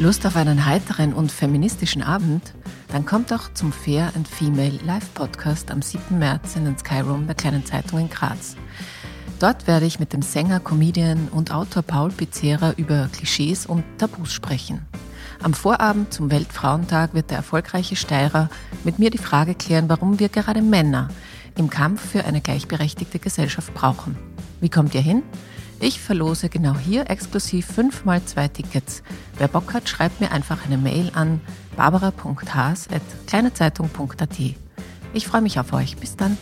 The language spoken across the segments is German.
Lust auf einen heiteren und feministischen Abend? Dann kommt doch zum Fair and Female Live Podcast am 7. März in den Skyroom der Kleinen Zeitung in Graz. Dort werde ich mit dem Sänger, Comedian und Autor Paul Pizzera über Klischees und Tabus sprechen. Am Vorabend zum Weltfrauentag wird der erfolgreiche Steirer mit mir die Frage klären, warum wir gerade Männer im Kampf für eine gleichberechtigte Gesellschaft brauchen. Wie kommt ihr hin? Ich verlose genau hier exklusiv 5 mal 2 Tickets. Wer Bock hat, schreibt mir einfach eine Mail an barbara.haas.kleinezeitung.at. Ich freue mich auf euch. Bis dann.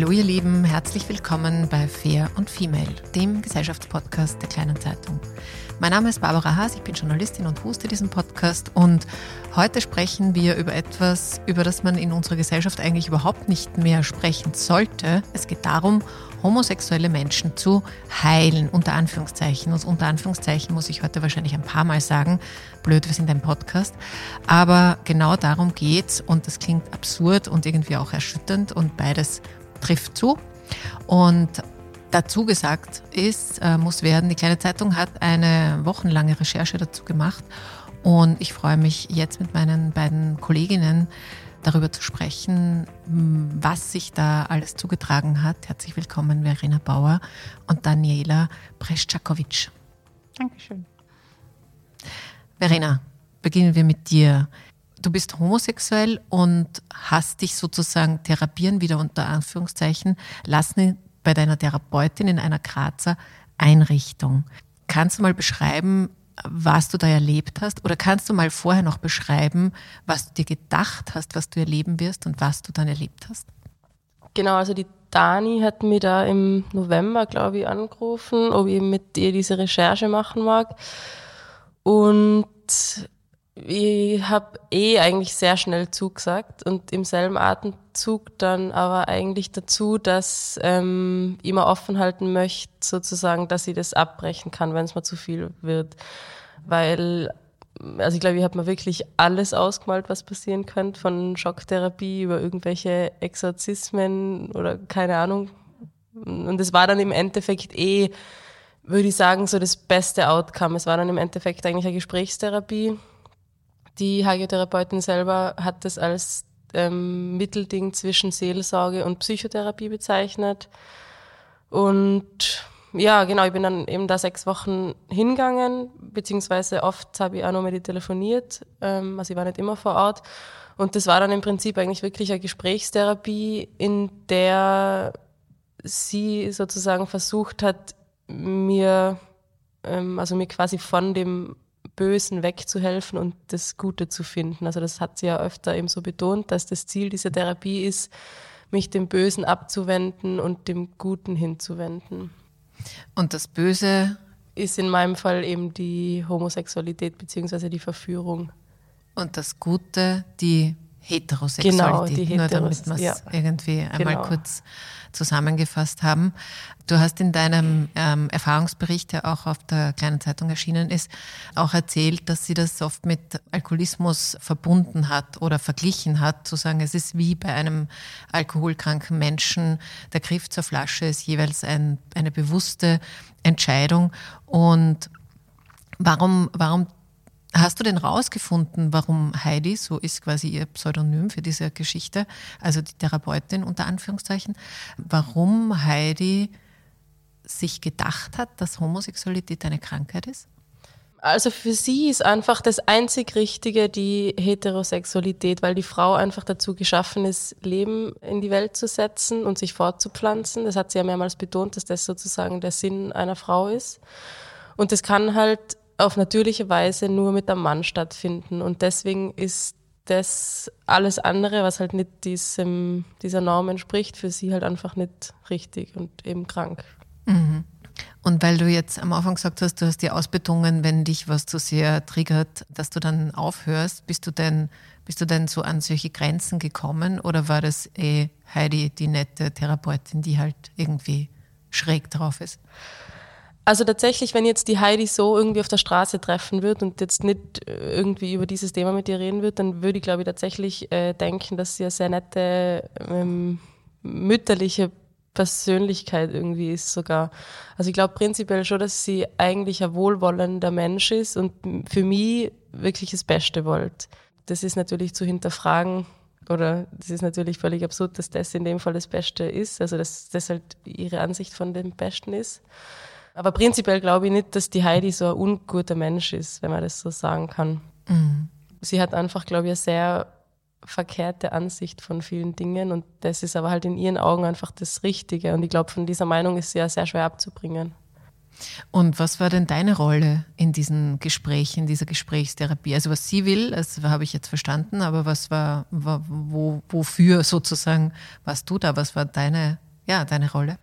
Hallo ihr Lieben, herzlich willkommen bei Fair und Female, dem Gesellschaftspodcast der kleinen Zeitung. Mein Name ist Barbara Haas, ich bin Journalistin und hoste diesen Podcast und heute sprechen wir über etwas, über das man in unserer Gesellschaft eigentlich überhaupt nicht mehr sprechen sollte. Es geht darum, homosexuelle Menschen zu heilen, unter Anführungszeichen. Und unter Anführungszeichen muss ich heute wahrscheinlich ein paar Mal sagen. Blöd, wir sind ein Podcast. Aber genau darum geht's und das klingt absurd und irgendwie auch erschütternd und beides trifft zu. Und dazu gesagt ist, äh, muss werden, die kleine Zeitung hat eine wochenlange Recherche dazu gemacht. Und ich freue mich jetzt mit meinen beiden Kolleginnen darüber zu sprechen, was sich da alles zugetragen hat. Herzlich willkommen, Verena Bauer und Daniela Preschakowitsch. Dankeschön. Verena, beginnen wir mit dir du bist homosexuell und hast dich sozusagen therapieren, wieder unter Anführungszeichen, lassen bei deiner Therapeutin in einer Grazer Einrichtung. Kannst du mal beschreiben, was du da erlebt hast? Oder kannst du mal vorher noch beschreiben, was du dir gedacht hast, was du erleben wirst und was du dann erlebt hast? Genau, also die Dani hat mir da im November, glaube ich, angerufen, ob ich mit ihr diese Recherche machen mag. Und ich habe eh eigentlich sehr schnell zugesagt und im selben Atemzug dann aber eigentlich dazu, dass ähm, ich mir offen halten möchte, sozusagen, dass ich das abbrechen kann, wenn es mir zu viel wird. Weil, also ich glaube, ich habe mir wirklich alles ausgemalt, was passieren könnte, von Schocktherapie über irgendwelche Exorzismen oder keine Ahnung. Und es war dann im Endeffekt eh, würde ich sagen, so das beste Outcome. Es war dann im Endeffekt eigentlich eine Gesprächstherapie die Hagiotherapeutin selber hat das als ähm, Mittelding zwischen Seelsorge und Psychotherapie bezeichnet. Und ja, genau, ich bin dann eben da sechs Wochen hingegangen, beziehungsweise oft habe ich auch noch mit ihr telefoniert, ähm, also ich war nicht immer vor Ort. Und das war dann im Prinzip eigentlich wirklich eine Gesprächstherapie, in der sie sozusagen versucht hat, mir, ähm, also mir quasi von dem Bösen wegzuhelfen und das Gute zu finden. Also das hat sie ja öfter eben so betont, dass das Ziel dieser Therapie ist, mich dem Bösen abzuwenden und dem Guten hinzuwenden. Und das Böse ist in meinem Fall eben die Homosexualität bzw. die Verführung. Und das Gute, die Heterosexualität. Genau, die Nur damit wir es ja. irgendwie einmal genau. kurz zusammengefasst haben. Du hast in deinem ähm, Erfahrungsbericht, der auch auf der kleinen Zeitung erschienen ist, auch erzählt, dass sie das oft mit Alkoholismus verbunden hat oder verglichen hat, zu sagen, es ist wie bei einem alkoholkranken Menschen, der Griff zur Flasche ist jeweils ein, eine bewusste Entscheidung. Und warum, warum Hast du denn rausgefunden, warum Heidi, so ist quasi ihr Pseudonym für diese Geschichte, also die Therapeutin unter Anführungszeichen, warum Heidi sich gedacht hat, dass Homosexualität eine Krankheit ist? Also für sie ist einfach das einzig Richtige die Heterosexualität, weil die Frau einfach dazu geschaffen ist, Leben in die Welt zu setzen und sich fortzupflanzen. Das hat sie ja mehrmals betont, dass das sozusagen der Sinn einer Frau ist. Und das kann halt auf natürliche Weise nur mit einem Mann stattfinden. Und deswegen ist das alles andere, was halt nicht diesem, dieser Norm entspricht, für sie halt einfach nicht richtig und eben krank. Mhm. Und weil du jetzt am Anfang gesagt hast, du hast dir ausbetungen, wenn dich was zu sehr triggert, dass du dann aufhörst, bist du denn, bist du denn so an solche Grenzen gekommen oder war das eh Heidi, die nette Therapeutin, die halt irgendwie schräg drauf ist? Also tatsächlich, wenn jetzt die Heidi so irgendwie auf der Straße treffen wird und jetzt nicht äh, irgendwie über dieses Thema mit ihr reden wird, dann würde ich, glaube ich, tatsächlich äh, denken, dass sie eine sehr nette, ähm, mütterliche Persönlichkeit irgendwie ist sogar. Also ich glaube prinzipiell schon, dass sie eigentlich ein wohlwollender Mensch ist und für mich wirklich das Beste wollt. Das ist natürlich zu hinterfragen oder das ist natürlich völlig absurd, dass das in dem Fall das Beste ist, also dass das halt ihre Ansicht von dem Besten ist. Aber prinzipiell glaube ich nicht, dass die Heidi so ein unguter Mensch ist, wenn man das so sagen kann. Mhm. Sie hat einfach, glaube ich, eine sehr verkehrte Ansicht von vielen Dingen und das ist aber halt in ihren Augen einfach das Richtige. Und ich glaube, von dieser Meinung ist sie ja sehr schwer abzubringen. Und was war denn deine Rolle in diesen Gesprächen, dieser Gesprächstherapie? Also was sie will, das habe ich jetzt verstanden, aber was war, wo, wofür sozusagen warst du da? Was war deine, ja, deine Rolle?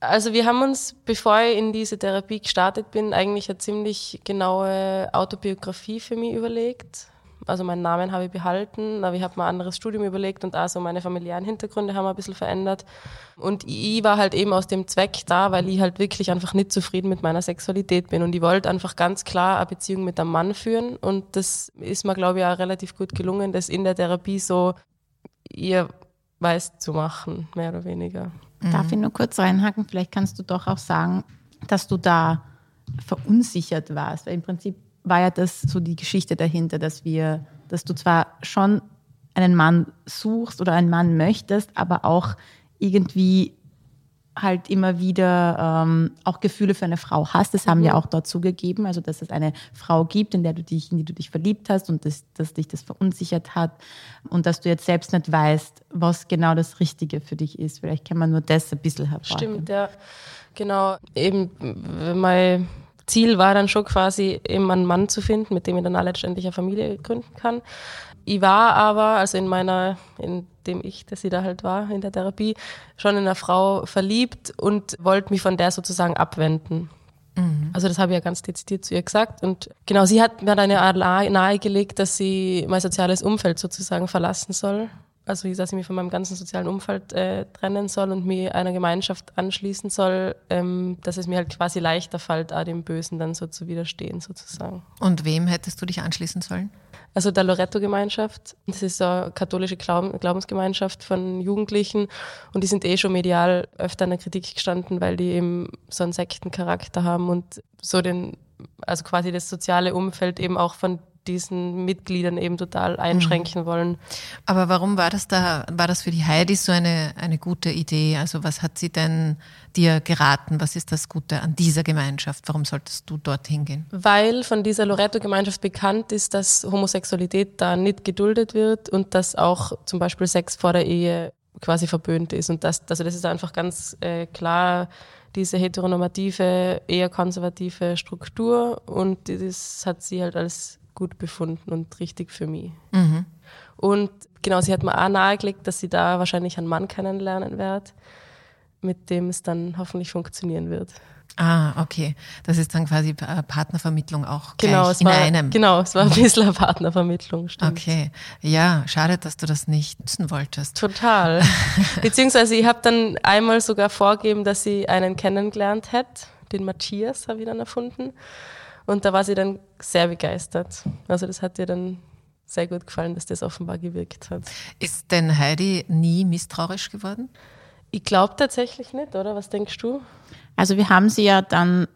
Also wir haben uns, bevor ich in diese Therapie gestartet bin, eigentlich eine ziemlich genaue Autobiografie für mich überlegt. Also meinen Namen habe ich behalten, aber ich habe mir ein anderes Studium überlegt und also meine familiären Hintergründe haben wir ein bisschen verändert. Und ich war halt eben aus dem Zweck da, weil ich halt wirklich einfach nicht zufrieden mit meiner Sexualität bin. Und ich wollte einfach ganz klar eine Beziehung mit einem Mann führen. Und das ist mir, glaube ich, auch relativ gut gelungen, das in der Therapie so ihr weiß zu machen, mehr oder weniger. Mhm. Darf ich nur kurz reinhaken? Vielleicht kannst du doch auch sagen, dass du da verunsichert warst. Weil im Prinzip war ja das so die Geschichte dahinter, dass wir, dass du zwar schon einen Mann suchst oder einen Mann möchtest, aber auch irgendwie halt immer wieder ähm, auch Gefühle für eine Frau hast. Das haben mhm. ja auch dort zugegeben, also dass es eine Frau gibt, in der du dich, in die du dich verliebt hast und das, dass dich das verunsichert hat und dass du jetzt selbst nicht weißt, was genau das Richtige für dich ist. Vielleicht kann man nur das ein bisschen hervorheben. Stimmt, ja. Genau. Eben mein Ziel war dann schon quasi eben einen Mann zu finden, mit dem ich dann auch letztendlich eine Familie gründen kann. Ich war aber, also in meiner, in dem ich, dass sie da halt war in der Therapie, schon in eine Frau verliebt und wollte mich von der sozusagen abwenden. Mhm. Also das habe ich ja ganz dezidiert zu ihr gesagt. Und genau, sie hat mir dann eine nahegelegt, dass sie mein soziales Umfeld sozusagen verlassen soll. Also dass ich mich von meinem ganzen sozialen Umfeld äh, trennen soll und mich einer Gemeinschaft anschließen soll, ähm, dass es mir halt quasi leichter fällt, auch dem Bösen dann so zu widerstehen sozusagen. Und wem hättest du dich anschließen sollen? also der Loretto-Gemeinschaft. Das ist eine katholische Glaubensgemeinschaft von Jugendlichen und die sind eh schon medial öfter in der Kritik gestanden, weil die eben so einen Sektencharakter haben und so den, also quasi das soziale Umfeld eben auch von diesen Mitgliedern eben total einschränken mhm. wollen. Aber warum war das da, war das für die Heidi so eine, eine gute Idee? Also was hat sie denn dir geraten? Was ist das Gute an dieser Gemeinschaft? Warum solltest du dorthin gehen? Weil von dieser Loretto-Gemeinschaft bekannt ist, dass Homosexualität da nicht geduldet wird und dass auch zum Beispiel Sex vor der Ehe quasi verböhnt ist. Und das, also das ist einfach ganz äh, klar diese heteronormative, eher konservative Struktur und das hat sie halt als gut befunden und richtig für mich. Mhm. Und genau, sie hat mir auch nahegelegt, dass sie da wahrscheinlich einen Mann kennenlernen wird, mit dem es dann hoffentlich funktionieren wird. Ah, okay. Das ist dann quasi äh, Partnervermittlung auch genau, in war, einem. Genau, es war ein bisschen eine Partnervermittlung, stimmt. Okay. Ja, schade, dass du das nicht nutzen wolltest. Total. Beziehungsweise ich habe dann einmal sogar vorgegeben, dass sie einen kennengelernt hätte. Den Matthias habe ich dann erfunden. Und da war sie dann sehr begeistert. Also das hat ihr dann sehr gut gefallen, dass das offenbar gewirkt hat. Ist denn Heidi nie misstrauisch geworden? Ich glaube tatsächlich nicht, oder? Was denkst du? Also wir haben sie ja dann,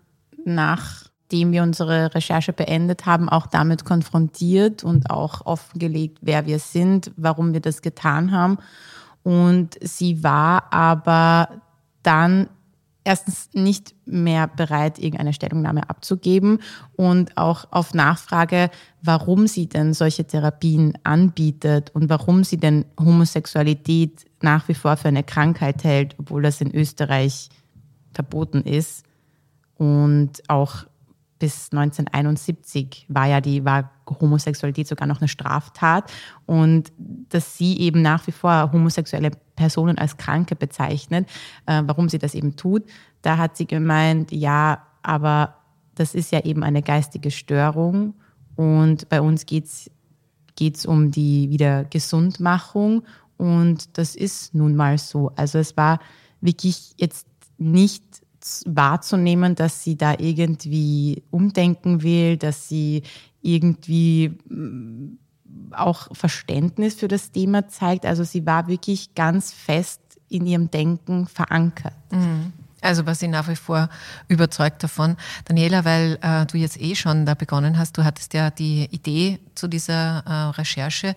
nachdem wir unsere Recherche beendet haben, auch damit konfrontiert und auch offengelegt, wer wir sind, warum wir das getan haben. Und sie war aber dann erstens nicht mehr bereit, irgendeine Stellungnahme abzugeben und auch auf Nachfrage, warum sie denn solche Therapien anbietet und warum sie denn Homosexualität nach wie vor für eine Krankheit hält, obwohl das in Österreich verboten ist. Und auch bis 1971 war ja die war Homosexualität sogar noch eine Straftat und dass sie eben nach wie vor homosexuelle Personen als Kranke bezeichnet, äh, warum sie das eben tut, da hat sie gemeint, ja, aber das ist ja eben eine geistige Störung und bei uns geht's geht's um die Wiedergesundmachung und das ist nun mal so. Also es war wirklich jetzt nicht wahrzunehmen, dass sie da irgendwie umdenken will, dass sie irgendwie auch Verständnis für das Thema zeigt. Also sie war wirklich ganz fest in ihrem Denken verankert. Mhm. Also war sie nach wie vor überzeugt davon. Daniela, weil äh, du jetzt eh schon da begonnen hast, du hattest ja die Idee zu dieser äh, Recherche.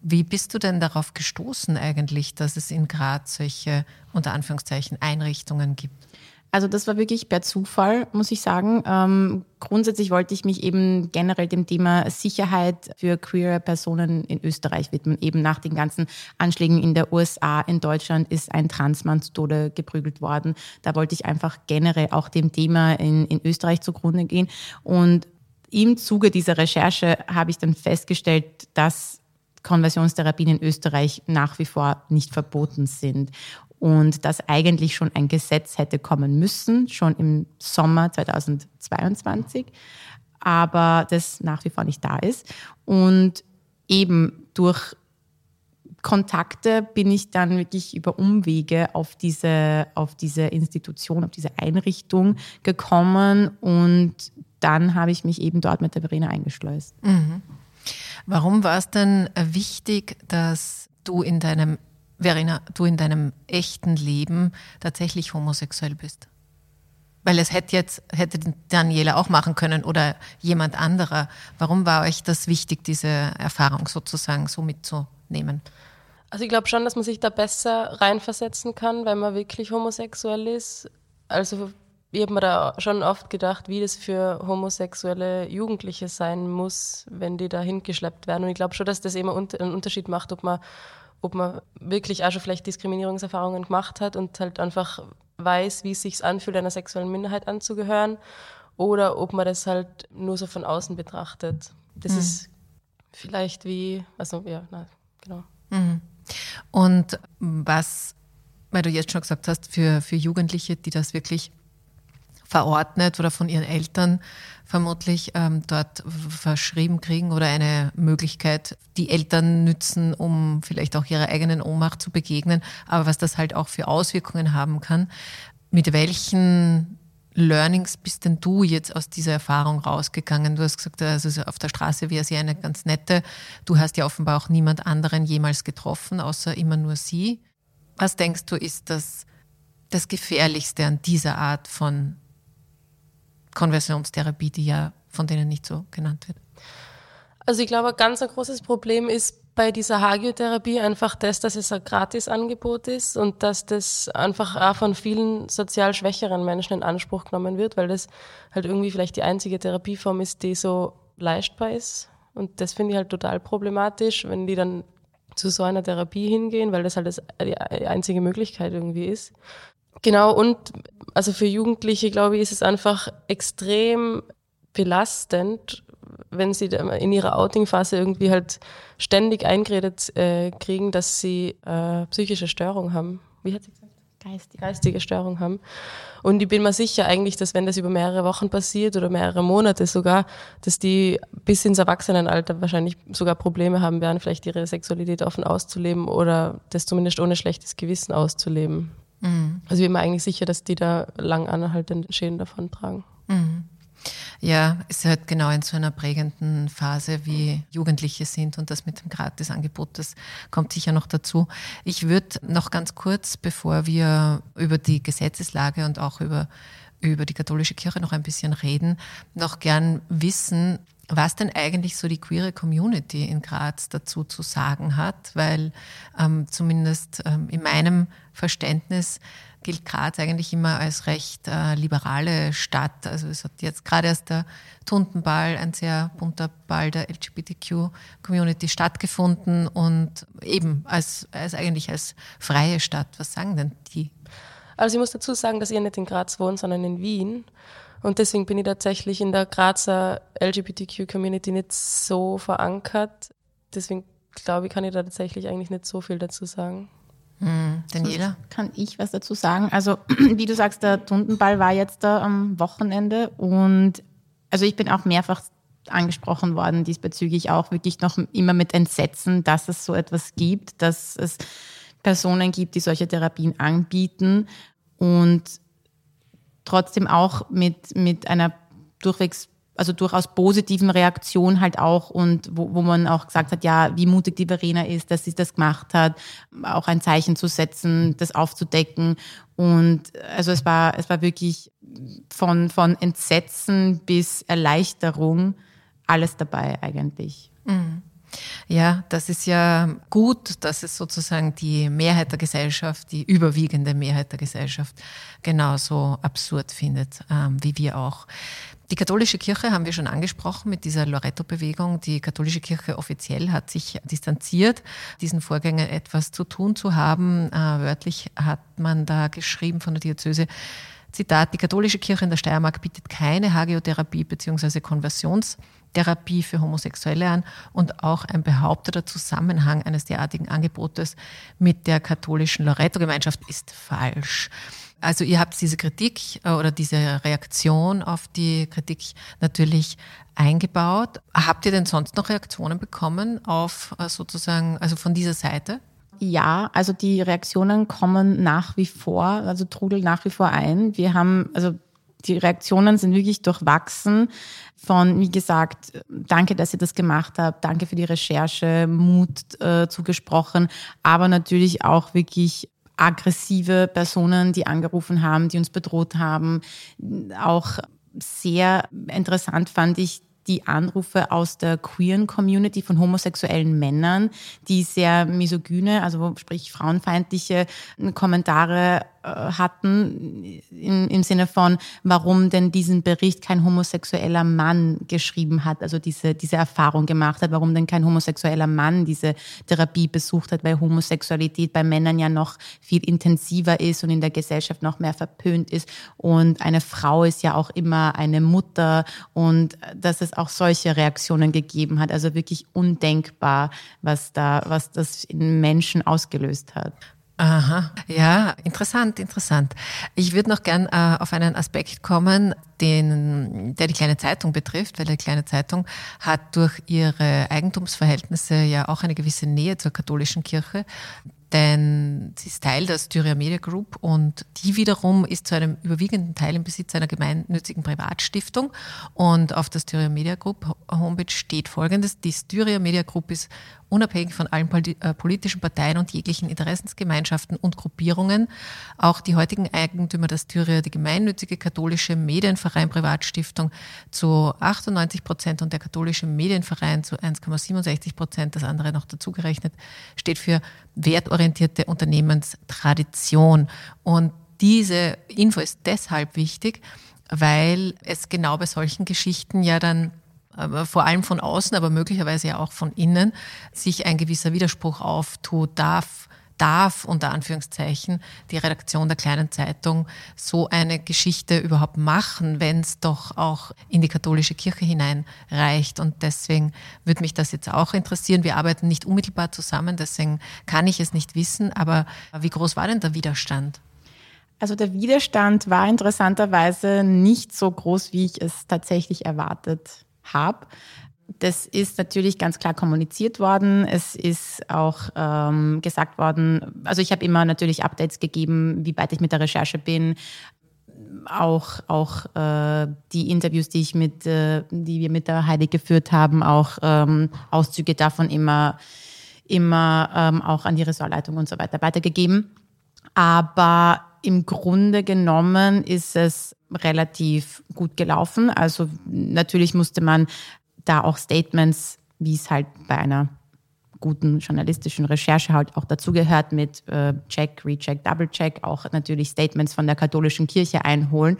Wie bist du denn darauf gestoßen eigentlich, dass es in Graz solche unter Anführungszeichen Einrichtungen gibt? Also das war wirklich per Zufall, muss ich sagen. Ähm, grundsätzlich wollte ich mich eben generell dem Thema Sicherheit für queere Personen in Österreich widmen. Eben nach den ganzen Anschlägen in der USA, in Deutschland ist ein Transmann zu Tode geprügelt worden. Da wollte ich einfach generell auch dem Thema in, in Österreich zugrunde gehen. Und im Zuge dieser Recherche habe ich dann festgestellt, dass Konversionstherapien in Österreich nach wie vor nicht verboten sind und dass eigentlich schon ein Gesetz hätte kommen müssen, schon im Sommer 2022, aber das nach wie vor nicht da ist. Und eben durch Kontakte bin ich dann wirklich über Umwege auf diese, auf diese Institution, auf diese Einrichtung gekommen und dann habe ich mich eben dort mit der Verena eingeschleust. Mhm. Warum war es denn wichtig, dass du in deinem Verena, du in deinem echten Leben tatsächlich homosexuell bist? Weil es hätte jetzt, hätte Daniela auch machen können oder jemand anderer. Warum war euch das wichtig, diese Erfahrung sozusagen so mitzunehmen? Also ich glaube schon, dass man sich da besser reinversetzen kann, wenn man wirklich homosexuell ist. Also ich habe mir da schon oft gedacht, wie das für homosexuelle Jugendliche sein muss, wenn die da hingeschleppt werden. Und ich glaube schon, dass das eben einen Unterschied macht, ob man ob man wirklich auch schon vielleicht Diskriminierungserfahrungen gemacht hat und halt einfach weiß, wie es sich anfühlt, einer sexuellen Minderheit anzugehören, oder ob man das halt nur so von außen betrachtet. Das mhm. ist vielleicht wie, also ja, na, genau. Mhm. Und was, weil du jetzt schon gesagt hast, für, für Jugendliche, die das wirklich verordnet oder von ihren Eltern vermutlich ähm, dort verschrieben kriegen oder eine Möglichkeit, die Eltern nützen, um vielleicht auch ihrer eigenen Ohnmacht zu begegnen, aber was das halt auch für Auswirkungen haben kann. Mit welchen Learnings bist denn du jetzt aus dieser Erfahrung rausgegangen? Du hast gesagt, also auf der Straße wäre sie eine ganz nette. Du hast ja offenbar auch niemand anderen jemals getroffen, außer immer nur sie. Was denkst du, ist das, das Gefährlichste an dieser Art von Konversionstherapie, die ja von denen nicht so genannt wird? Also ich glaube, ein ganz großes Problem ist bei dieser Hagiotherapie einfach das, dass es ein Gratisangebot ist und dass das einfach auch von vielen sozial schwächeren Menschen in Anspruch genommen wird, weil das halt irgendwie vielleicht die einzige Therapieform ist, die so leistbar ist. Und das finde ich halt total problematisch, wenn die dann zu so einer Therapie hingehen, weil das halt das die einzige Möglichkeit irgendwie ist. Genau, und also für Jugendliche, glaube ich, ist es einfach extrem belastend, wenn sie in ihrer Outing-Phase irgendwie halt ständig eingeredet äh, kriegen, dass sie äh, psychische Störung haben. Wie hat sie gesagt? geistige. geistige Störung haben. Und ich bin mir sicher eigentlich, dass wenn das über mehrere Wochen passiert oder mehrere Monate sogar, dass die bis ins Erwachsenenalter wahrscheinlich sogar Probleme haben werden, vielleicht ihre Sexualität offen auszuleben oder das zumindest ohne schlechtes Gewissen auszuleben. Mhm. Also ich bin mir eigentlich sicher, dass die da lang anhaltende Schäden davon tragen. Mhm. Ja, ist halt genau in so einer prägenden Phase, wie Jugendliche sind und das mit dem Gratisangebot, das kommt sicher noch dazu. Ich würde noch ganz kurz, bevor wir über die Gesetzeslage und auch über, über die katholische Kirche noch ein bisschen reden, noch gern wissen, was denn eigentlich so die queere Community in Graz dazu zu sagen hat, weil ähm, zumindest ähm, in meinem Verständnis gilt Graz eigentlich immer als recht äh, liberale Stadt. Also es hat jetzt gerade erst der Tuntenball, ein sehr bunter Ball der LGBTQ-Community stattgefunden und eben als, als eigentlich als freie Stadt. Was sagen denn die? Also ich muss dazu sagen, dass ihr nicht in Graz wohnt, sondern in Wien. Und deswegen bin ich tatsächlich in der Grazer LGBTQ-Community nicht so verankert. Deswegen glaube ich, kann ich da tatsächlich eigentlich nicht so viel dazu sagen. Hm, Daniela? Kann ich was dazu sagen? Also, wie du sagst, der Tundenball war jetzt da am Wochenende und also ich bin auch mehrfach angesprochen worden diesbezüglich auch wirklich noch immer mit Entsetzen, dass es so etwas gibt, dass es Personen gibt, die solche Therapien anbieten und trotzdem auch mit, mit einer durchwegs also durchaus positiven Reaktion halt auch und wo, wo man auch gesagt hat, ja, wie mutig die Verena ist, dass sie das gemacht hat, auch ein Zeichen zu setzen, das aufzudecken. Und also es war, es war wirklich von, von Entsetzen bis Erleichterung alles dabei eigentlich. Mhm. Ja, das ist ja gut, dass es sozusagen die Mehrheit der Gesellschaft, die überwiegende Mehrheit der Gesellschaft genauso absurd findet, ähm, wie wir auch. Die katholische Kirche haben wir schon angesprochen mit dieser Loretto-Bewegung. Die katholische Kirche offiziell hat sich distanziert, diesen Vorgängen etwas zu tun zu haben. Äh, wörtlich hat man da geschrieben von der Diözese, Zitat, die katholische Kirche in der Steiermark bietet keine Hagiotherapie bzw. Konversionstherapie für Homosexuelle an und auch ein behaupteter Zusammenhang eines derartigen Angebotes mit der katholischen Loretto-Gemeinschaft ist falsch. Also ihr habt diese Kritik äh, oder diese Reaktion auf die Kritik natürlich eingebaut. Habt ihr denn sonst noch Reaktionen bekommen auf äh, sozusagen, also von dieser Seite? Ja, also die Reaktionen kommen nach wie vor, also trudeln nach wie vor ein. Wir haben, also die Reaktionen sind wirklich durchwachsen von, wie gesagt, danke, dass ihr das gemacht habt, danke für die Recherche, Mut äh, zugesprochen, aber natürlich auch wirklich aggressive Personen, die angerufen haben, die uns bedroht haben. Auch sehr interessant fand ich die Anrufe aus der queeren Community von homosexuellen Männern, die sehr misogyne, also sprich frauenfeindliche Kommentare äh, hatten im, im Sinne von, warum denn diesen Bericht kein homosexueller Mann geschrieben hat, also diese, diese Erfahrung gemacht hat, warum denn kein homosexueller Mann diese Therapie besucht hat, weil Homosexualität bei Männern ja noch viel intensiver ist und in der Gesellschaft noch mehr verpönt ist. Und eine Frau ist ja auch immer eine Mutter und dass es auch solche Reaktionen gegeben hat. Also wirklich undenkbar, was da, was das in Menschen ausgelöst hat. Aha, ja, interessant, interessant. Ich würde noch gern äh, auf einen Aspekt kommen, den, der die kleine Zeitung betrifft, weil die kleine Zeitung hat durch ihre Eigentumsverhältnisse ja auch eine gewisse Nähe zur katholischen Kirche denn sie ist Teil der Styria Media Group und die wiederum ist zu einem überwiegenden Teil im Besitz einer gemeinnützigen Privatstiftung. Und auf der Styria Media Group Homepage steht folgendes. Die Styria Media Group ist unabhängig von allen äh, politischen Parteien und jeglichen Interessensgemeinschaften und Gruppierungen. Auch die heutigen Eigentümer der Styria, die gemeinnützige katholische Medienverein Privatstiftung zu 98 Prozent und der katholische Medienverein zu 1,67 Prozent, das andere noch dazugerechnet, steht für wertorientierte Unternehmenstradition. Und diese Info ist deshalb wichtig, weil es genau bei solchen Geschichten ja dann vor allem von außen, aber möglicherweise ja auch von innen, sich ein gewisser Widerspruch auftut, darf, darf unter Anführungszeichen die Redaktion der kleinen Zeitung so eine Geschichte überhaupt machen, wenn es doch auch in die katholische Kirche hineinreicht. Und deswegen würde mich das jetzt auch interessieren. Wir arbeiten nicht unmittelbar zusammen, deswegen kann ich es nicht wissen. Aber wie groß war denn der Widerstand? Also der Widerstand war interessanterweise nicht so groß, wie ich es tatsächlich erwartet habe. Das ist natürlich ganz klar kommuniziert worden. Es ist auch ähm, gesagt worden, also ich habe immer natürlich Updates gegeben, wie weit ich mit der Recherche bin. Auch, auch äh, die Interviews, die ich mit, äh, die wir mit der Heidi geführt haben, auch ähm, Auszüge davon immer, immer ähm, auch an die Ressortleitung und so weiter weitergegeben. Aber im Grunde genommen ist es relativ gut gelaufen. Also natürlich musste man da auch Statements, wie es halt bei einer guten journalistischen Recherche halt auch dazugehört mit äh, Check, Recheck, Double Check, auch natürlich Statements von der katholischen Kirche einholen,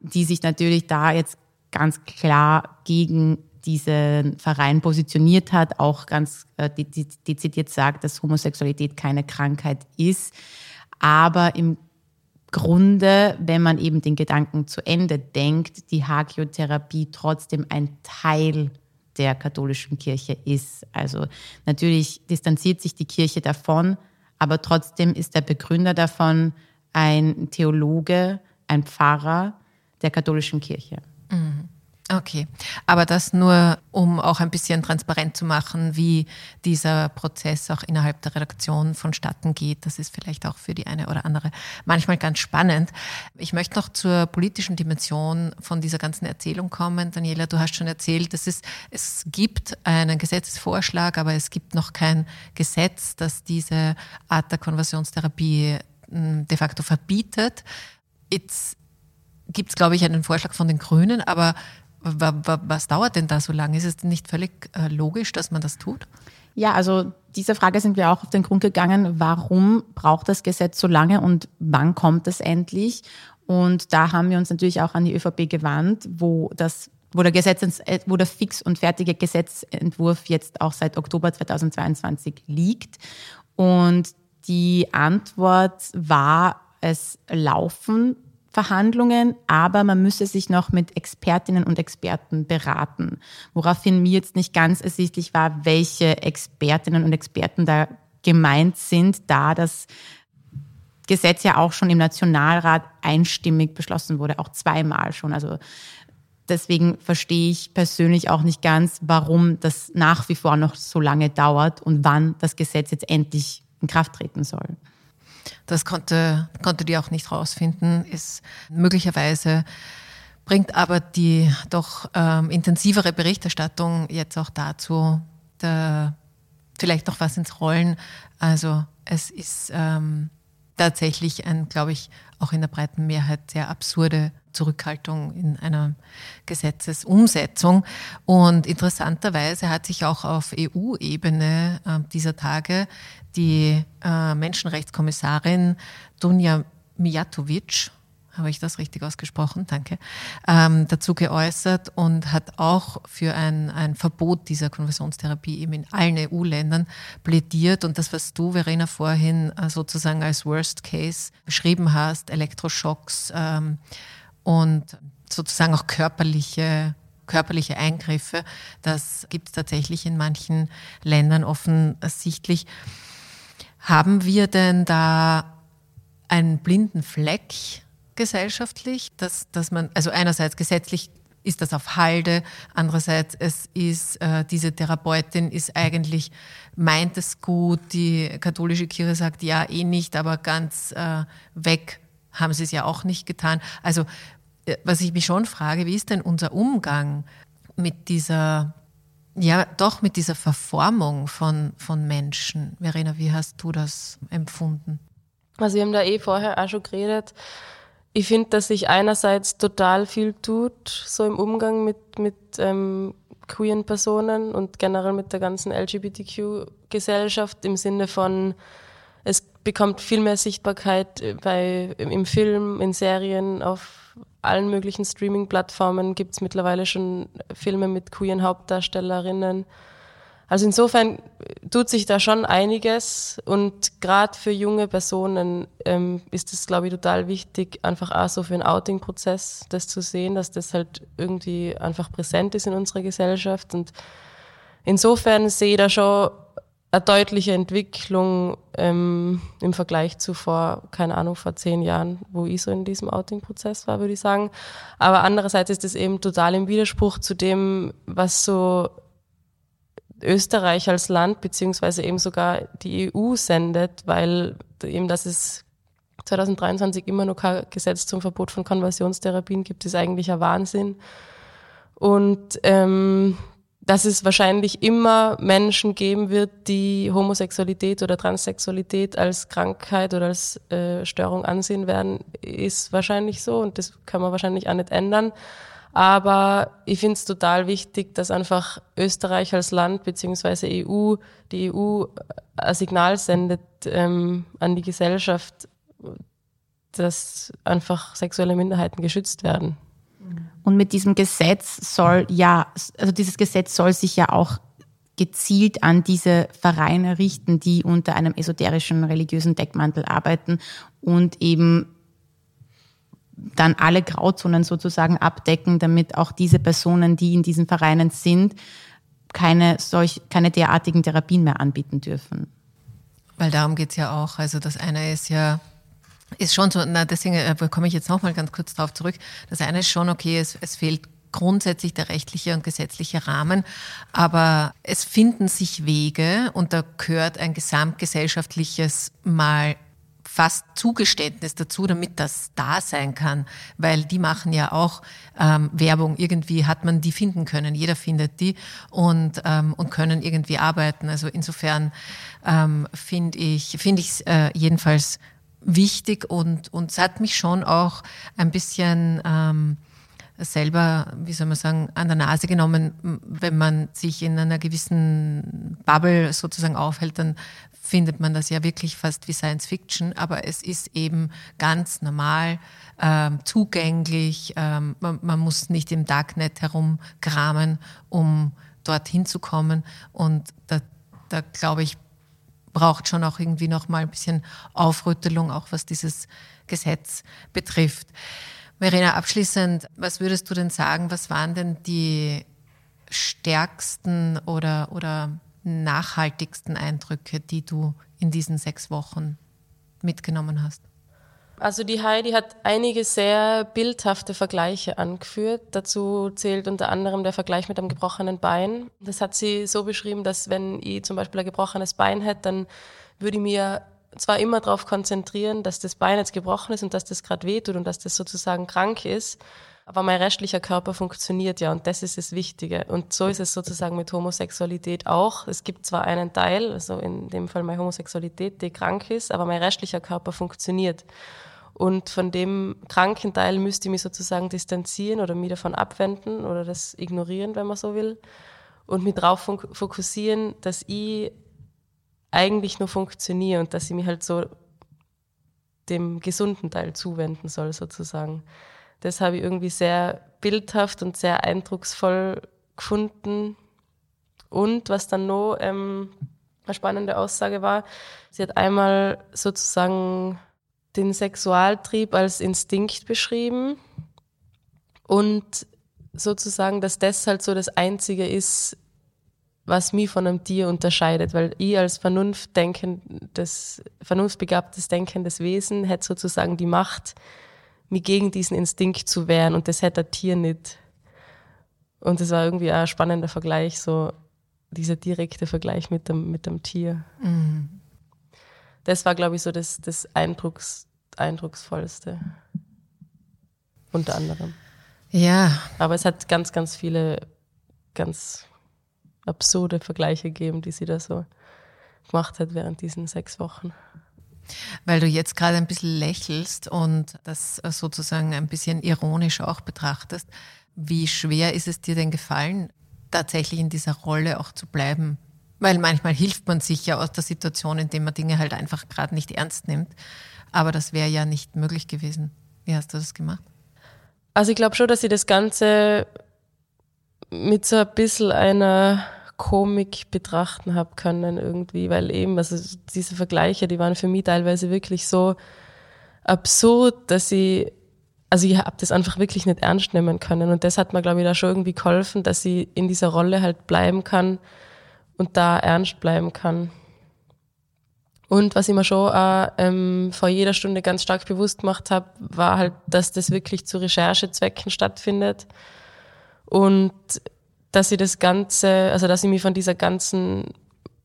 die sich natürlich da jetzt ganz klar gegen diesen Verein positioniert hat, auch ganz äh, dezidiert sagt, dass Homosexualität keine Krankheit ist. Aber im Grunde, wenn man eben den Gedanken zu Ende denkt, die Hagiotherapie trotzdem ein Teil der katholischen Kirche ist. Also natürlich distanziert sich die Kirche davon, aber trotzdem ist der Begründer davon ein Theologe, ein Pfarrer der katholischen Kirche. Mhm. Okay, aber das nur, um auch ein bisschen transparent zu machen, wie dieser Prozess auch innerhalb der Redaktion vonstatten geht. Das ist vielleicht auch für die eine oder andere manchmal ganz spannend. Ich möchte noch zur politischen Dimension von dieser ganzen Erzählung kommen. Daniela, du hast schon erzählt, dass es, es gibt einen Gesetzesvorschlag, aber es gibt noch kein Gesetz, das diese Art der Konversionstherapie hm, de facto verbietet. Jetzt gibt es, glaube ich, einen Vorschlag von den Grünen, aber was dauert denn da so lange? Ist es nicht völlig äh, logisch, dass man das tut? Ja, also dieser Frage sind wir auch auf den Grund gegangen, warum braucht das Gesetz so lange und wann kommt es endlich? Und da haben wir uns natürlich auch an die ÖVP gewandt, wo das wo der Gesetz, wo der fix und fertige Gesetzentwurf jetzt auch seit Oktober 2022 liegt. Und die Antwort war, es laufen Verhandlungen, aber man müsse sich noch mit Expertinnen und Experten beraten. Woraufhin mir jetzt nicht ganz ersichtlich war, welche Expertinnen und Experten da gemeint sind, da das Gesetz ja auch schon im Nationalrat einstimmig beschlossen wurde, auch zweimal schon. Also deswegen verstehe ich persönlich auch nicht ganz, warum das nach wie vor noch so lange dauert und wann das Gesetz jetzt endlich in Kraft treten soll. Das konnte, konnte die auch nicht rausfinden, ist möglicherweise bringt aber die doch ähm, intensivere Berichterstattung jetzt auch dazu, da vielleicht noch was ins Rollen. Also es ist ähm, tatsächlich ein, glaube ich, auch in der breiten Mehrheit sehr absurde Zurückhaltung in einer Gesetzesumsetzung. Und interessanterweise hat sich auch auf EU-Ebene äh, dieser Tage die äh, Menschenrechtskommissarin Dunja Mijatovic, habe ich das richtig ausgesprochen? Danke. Ähm, dazu geäußert und hat auch für ein, ein Verbot dieser Konversionstherapie eben in allen EU-Ländern plädiert. Und das, was du, Verena, vorhin äh, sozusagen als Worst Case beschrieben hast, Elektroschocks ähm, und sozusagen auch körperliche körperliche Eingriffe, das gibt es tatsächlich in manchen Ländern offensichtlich. Haben wir denn da einen blinden Fleck gesellschaftlich, dass, dass man, also einerseits gesetzlich ist das auf Halde, andererseits es ist, äh, diese Therapeutin ist eigentlich, meint es gut, die katholische Kirche sagt ja eh nicht, aber ganz äh, weg haben sie es ja auch nicht getan. Also äh, was ich mich schon frage, wie ist denn unser Umgang mit dieser ja, doch mit dieser Verformung von, von Menschen. Verena, wie hast du das empfunden? Also wir haben da eh vorher auch schon geredet. Ich finde, dass sich einerseits total viel tut, so im Umgang mit, mit ähm, queeren Personen und generell mit der ganzen LGBTQ-Gesellschaft im Sinne von, es bekommt viel mehr Sichtbarkeit bei, im Film, in Serien, auf allen möglichen Streaming-Plattformen gibt es mittlerweile schon Filme mit queeren Hauptdarstellerinnen. Also insofern tut sich da schon einiges und gerade für junge Personen ähm, ist es, glaube ich, total wichtig, einfach auch so für einen Outing-Prozess das zu sehen, dass das halt irgendwie einfach präsent ist in unserer Gesellschaft und insofern sehe ich da schon eine deutliche Entwicklung ähm, im Vergleich zu vor, keine Ahnung, vor zehn Jahren, wo ich so in diesem Outing-Prozess war, würde ich sagen. Aber andererseits ist es eben total im Widerspruch zu dem, was so Österreich als Land beziehungsweise eben sogar die EU sendet, weil eben, dass es 2023 immer noch kein Gesetz zum Verbot von Konversionstherapien gibt, ist eigentlich ein Wahnsinn. Und ähm, dass es wahrscheinlich immer Menschen geben wird, die Homosexualität oder Transsexualität als Krankheit oder als äh, Störung ansehen werden, ist wahrscheinlich so und das kann man wahrscheinlich auch nicht ändern. Aber ich finde es total wichtig, dass einfach Österreich als Land beziehungsweise EU, die EU ein Signal sendet ähm, an die Gesellschaft, dass einfach sexuelle Minderheiten geschützt werden. Und mit diesem Gesetz soll ja, also dieses Gesetz soll sich ja auch gezielt an diese Vereine richten, die unter einem esoterischen religiösen Deckmantel arbeiten und eben dann alle Grauzonen sozusagen abdecken, damit auch diese Personen, die in diesen Vereinen sind, keine solch, keine derartigen Therapien mehr anbieten dürfen. Weil darum geht es ja auch. Also das eine ist ja ist schon so, na, deswegen äh, komme ich jetzt nochmal ganz kurz darauf zurück. Das eine ist schon okay, es, es fehlt grundsätzlich der rechtliche und gesetzliche Rahmen, aber es finden sich Wege und da gehört ein gesamtgesellschaftliches mal fast Zugeständnis dazu, damit das da sein kann, weil die machen ja auch ähm, Werbung. Irgendwie hat man die finden können, jeder findet die und ähm, und können irgendwie arbeiten. Also insofern ähm, finde ich finde ich äh, jedenfalls wichtig und, und es hat mich schon auch ein bisschen ähm, selber, wie soll man sagen, an der Nase genommen, wenn man sich in einer gewissen Bubble sozusagen aufhält, dann findet man das ja wirklich fast wie Science Fiction, aber es ist eben ganz normal, ähm, zugänglich, ähm, man, man muss nicht im Darknet herumkramen, um dorthin zu kommen. Und da, da glaube ich, braucht schon auch irgendwie noch mal ein bisschen Aufrüttelung, auch was dieses Gesetz betrifft. Verena, abschließend, was würdest du denn sagen, was waren denn die stärksten oder, oder nachhaltigsten Eindrücke, die du in diesen sechs Wochen mitgenommen hast? Also die Heidi hat einige sehr bildhafte Vergleiche angeführt. Dazu zählt unter anderem der Vergleich mit einem gebrochenen Bein. Das hat sie so beschrieben, dass wenn ich zum Beispiel ein gebrochenes Bein hätte, dann würde ich mir zwar immer darauf konzentrieren, dass das Bein jetzt gebrochen ist und dass das gerade wehtut und dass das sozusagen krank ist, aber mein restlicher Körper funktioniert ja und das ist das Wichtige. Und so ist es sozusagen mit Homosexualität auch. Es gibt zwar einen Teil, also in dem Fall meine Homosexualität, die krank ist, aber mein restlicher Körper funktioniert. Und von dem kranken Teil müsste ich mich sozusagen distanzieren oder mich davon abwenden oder das ignorieren, wenn man so will. Und mich darauf fokussieren, dass ich eigentlich nur funktioniere und dass ich mich halt so dem gesunden Teil zuwenden soll, sozusagen. Das habe ich irgendwie sehr bildhaft und sehr eindrucksvoll gefunden. Und was dann noch ähm, eine spannende Aussage war, sie hat einmal sozusagen den Sexualtrieb als Instinkt beschrieben und sozusagen, dass das halt so das Einzige ist, was mich von einem Tier unterscheidet, weil ich als vernunftdenkendes, vernunftbegabtes denkendes Wesen hätte sozusagen die Macht, mich gegen diesen Instinkt zu wehren und das hätte ein Tier nicht. Und das war irgendwie ein spannender Vergleich, so dieser direkte Vergleich mit dem, mit dem Tier. Mhm. Das war, glaube ich, so das, das Eindrucks, eindrucksvollste. Unter anderem. Ja. Aber es hat ganz, ganz viele ganz absurde Vergleiche gegeben, die sie da so gemacht hat während diesen sechs Wochen. Weil du jetzt gerade ein bisschen lächelst und das sozusagen ein bisschen ironisch auch betrachtest. Wie schwer ist es dir denn gefallen, tatsächlich in dieser Rolle auch zu bleiben? Weil manchmal hilft man sich ja aus der Situation, indem man Dinge halt einfach gerade nicht ernst nimmt. Aber das wäre ja nicht möglich gewesen. Wie hast du das gemacht? Also ich glaube schon, dass ich das Ganze mit so ein bisschen einer Komik betrachten habe können irgendwie, weil eben, also diese Vergleiche, die waren für mich teilweise wirklich so absurd, dass ich, also ich habe das einfach wirklich nicht ernst nehmen können und das hat mir, glaube ich, da schon irgendwie geholfen, dass ich in dieser Rolle halt bleiben kann und da ernst bleiben kann. Und was ich mir schon äh, ähm, vor jeder Stunde ganz stark bewusst gemacht habe, war halt, dass das wirklich zu Recherchezwecken stattfindet und dass ich das Ganze, also dass ich mich von dieser ganzen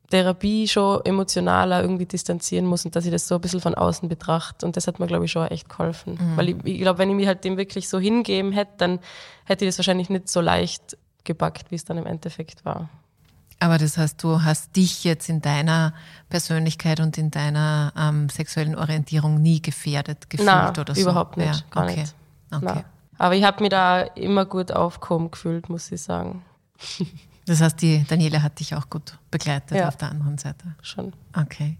Therapie schon emotionaler irgendwie distanzieren muss und dass ich das so ein bisschen von außen betrachte. Und das hat mir, glaube ich, schon echt geholfen. Mhm. Weil ich, ich glaube, wenn ich mich halt dem wirklich so hingeben hätte, dann hätte ich das wahrscheinlich nicht so leicht gepackt, wie es dann im Endeffekt war. Aber das heißt, du hast dich jetzt in deiner Persönlichkeit und in deiner ähm, sexuellen Orientierung nie gefährdet gefühlt Nein, oder so? überhaupt nicht. Ja, gar okay. nicht. okay. Aber ich habe mich da immer gut aufgehoben gefühlt, muss ich sagen. Das heißt, die Daniela hat dich auch gut begleitet Ja. auf der anderen Seite. Schon. Okay.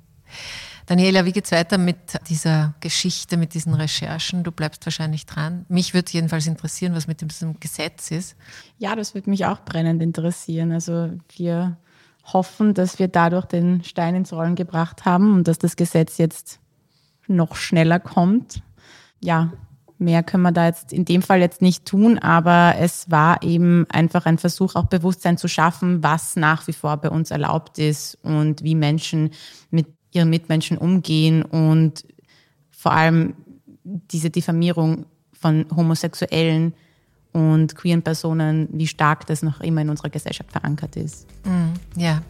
Daniela, wie geht's weiter mit dieser Geschichte, mit diesen Recherchen? Du bleibst wahrscheinlich dran. Mich würde jedenfalls interessieren, was mit diesem Gesetz ist. Ja, das würde mich auch brennend interessieren. Also wir hoffen, dass wir dadurch den Stein ins Rollen gebracht haben und dass das Gesetz jetzt noch schneller kommt. Ja, mehr können wir da jetzt in dem Fall jetzt nicht tun, aber es war eben einfach ein Versuch, auch Bewusstsein zu schaffen, was nach wie vor bei uns erlaubt ist und wie Menschen mit ihren Mitmenschen umgehen und vor allem diese Diffamierung von Homosexuellen und queeren Personen, wie stark das noch immer in unserer Gesellschaft verankert ist. Ja,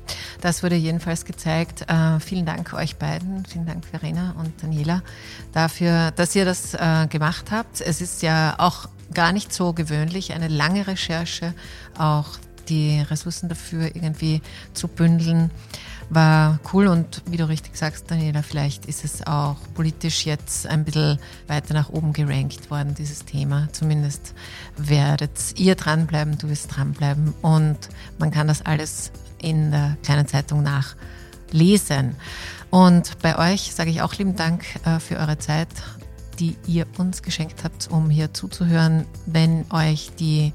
das wurde jedenfalls gezeigt. Äh, vielen Dank euch beiden, vielen Dank Verena und Daniela dafür, dass ihr das äh, gemacht habt. Es ist ja auch gar nicht so gewöhnlich, eine lange Recherche, auch die Ressourcen dafür irgendwie zu bündeln. War cool und wie du richtig sagst, Daniela, vielleicht ist es auch politisch jetzt ein bisschen weiter nach oben gerankt worden, dieses Thema. Zumindest werdet ihr dranbleiben, du wirst dranbleiben und man kann das alles in der kleinen Zeitung nachlesen. Und bei euch sage ich auch lieben Dank äh, für eure Zeit, die ihr uns geschenkt habt, um hier zuzuhören. Wenn euch die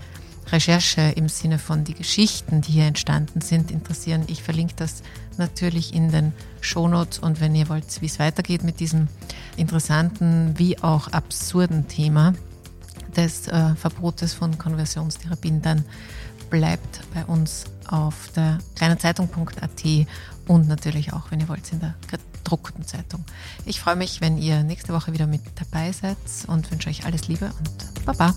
Recherche im Sinne von die Geschichten, die hier entstanden sind, interessieren, ich verlinke das natürlich in den Shownotes und wenn ihr wollt, wie es weitergeht mit diesem interessanten wie auch absurden Thema des äh, Verbotes von Konversionstherapien, dann bleibt bei uns auf der kleinenzeitung.at und natürlich auch, wenn ihr wollt, in der gedruckten Zeitung. Ich freue mich, wenn ihr nächste Woche wieder mit dabei seid und wünsche euch alles Liebe und Baba.